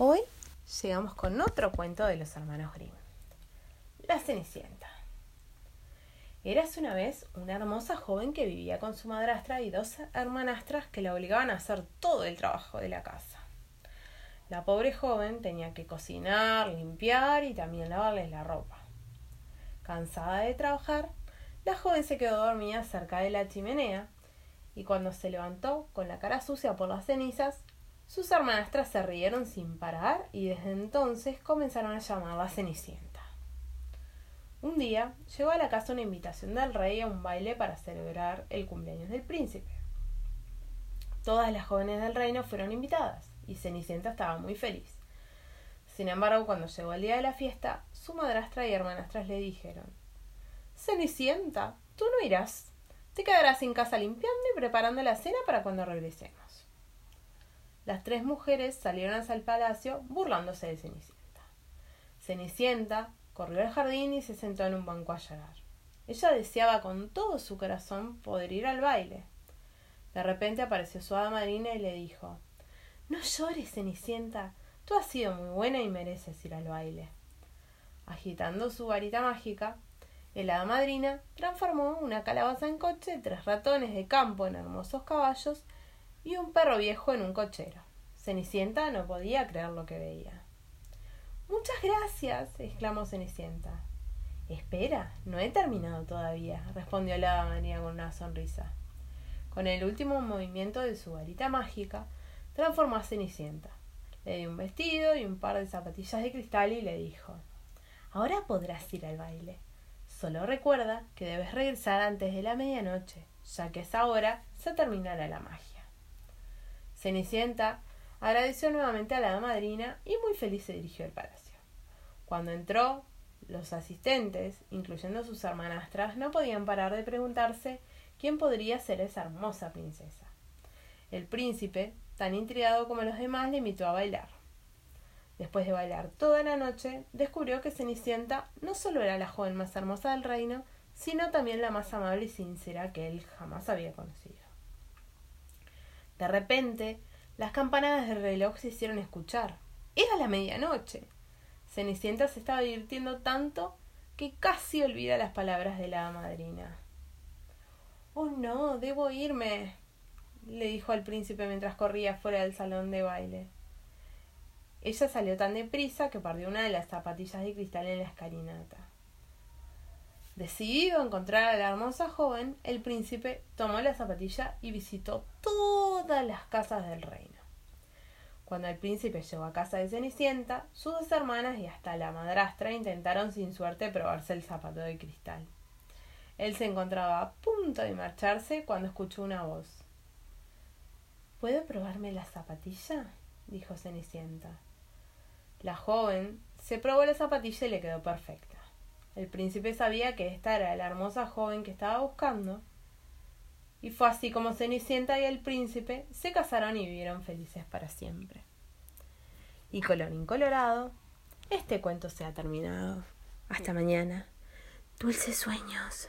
Hoy llegamos con otro cuento de los hermanos Grimm. La Cenicienta. Érase una vez una hermosa joven que vivía con su madrastra y dos hermanastras que la obligaban a hacer todo el trabajo de la casa. La pobre joven tenía que cocinar, limpiar y también lavarles la ropa. Cansada de trabajar, la joven se quedó dormida cerca de la chimenea y cuando se levantó con la cara sucia por las cenizas, sus hermanastras se rieron sin parar y desde entonces comenzaron a llamarla Cenicienta. Un día llegó a la casa una invitación del rey a un baile para celebrar el cumpleaños del príncipe. Todas las jóvenes del reino fueron invitadas y Cenicienta estaba muy feliz. Sin embargo, cuando llegó el día de la fiesta, su madrastra y hermanastras le dijeron Cenicienta, tú no irás. Te quedarás en casa limpiando y preparando la cena para cuando regresemos las tres mujeres salieron hacia el palacio burlándose de Cenicienta. Cenicienta corrió al jardín y se sentó en un banco a llorar. Ella deseaba con todo su corazón poder ir al baile. De repente apareció su hada madrina y le dijo No llores, Cenicienta, tú has sido muy buena y mereces ir al baile. Agitando su varita mágica, el hada madrina transformó una calabaza en coche, tres ratones de campo en hermosos caballos y un perro viejo en un cochero. Cenicienta no podía creer lo que veía. Muchas gracias, exclamó Cenicienta. Espera, no he terminado todavía, respondió la María con una sonrisa. Con el último movimiento de su varita mágica, transformó a Cenicienta. Le dio un vestido y un par de zapatillas de cristal y le dijo Ahora podrás ir al baile. Solo recuerda que debes regresar antes de la medianoche, ya que esa hora se terminará la magia. Cenicienta agradeció nuevamente a la madrina y muy feliz se dirigió al palacio. Cuando entró, los asistentes, incluyendo sus hermanastras, no podían parar de preguntarse quién podría ser esa hermosa princesa. El príncipe, tan intrigado como los demás, le invitó a bailar. Después de bailar toda la noche, descubrió que Cenicienta no solo era la joven más hermosa del reino, sino también la más amable y sincera que él jamás había conocido. De repente, las campanadas del reloj se hicieron escuchar. Era la medianoche. Cenicienta se estaba divirtiendo tanto que casi olvida las palabras de la madrina. Oh no, debo irme, le dijo al príncipe mientras corría fuera del salón de baile. Ella salió tan deprisa que perdió una de las zapatillas de cristal en la escalinata. Decidido a encontrar a la hermosa joven, el príncipe tomó la zapatilla y visitó todas las casas del reino. Cuando el príncipe llegó a casa de Cenicienta, sus dos hermanas y hasta la madrastra intentaron sin suerte probarse el zapato de cristal. Él se encontraba a punto de marcharse cuando escuchó una voz. ¿Puedo probarme la zapatilla? dijo Cenicienta. La joven se probó la zapatilla y le quedó perfecta. El príncipe sabía que esta era la hermosa joven que estaba buscando. Y fue así como Cenicienta y el príncipe se casaron y vivieron felices para siempre. Y colorín colorado, este cuento se ha terminado. Hasta mañana. Dulces sueños.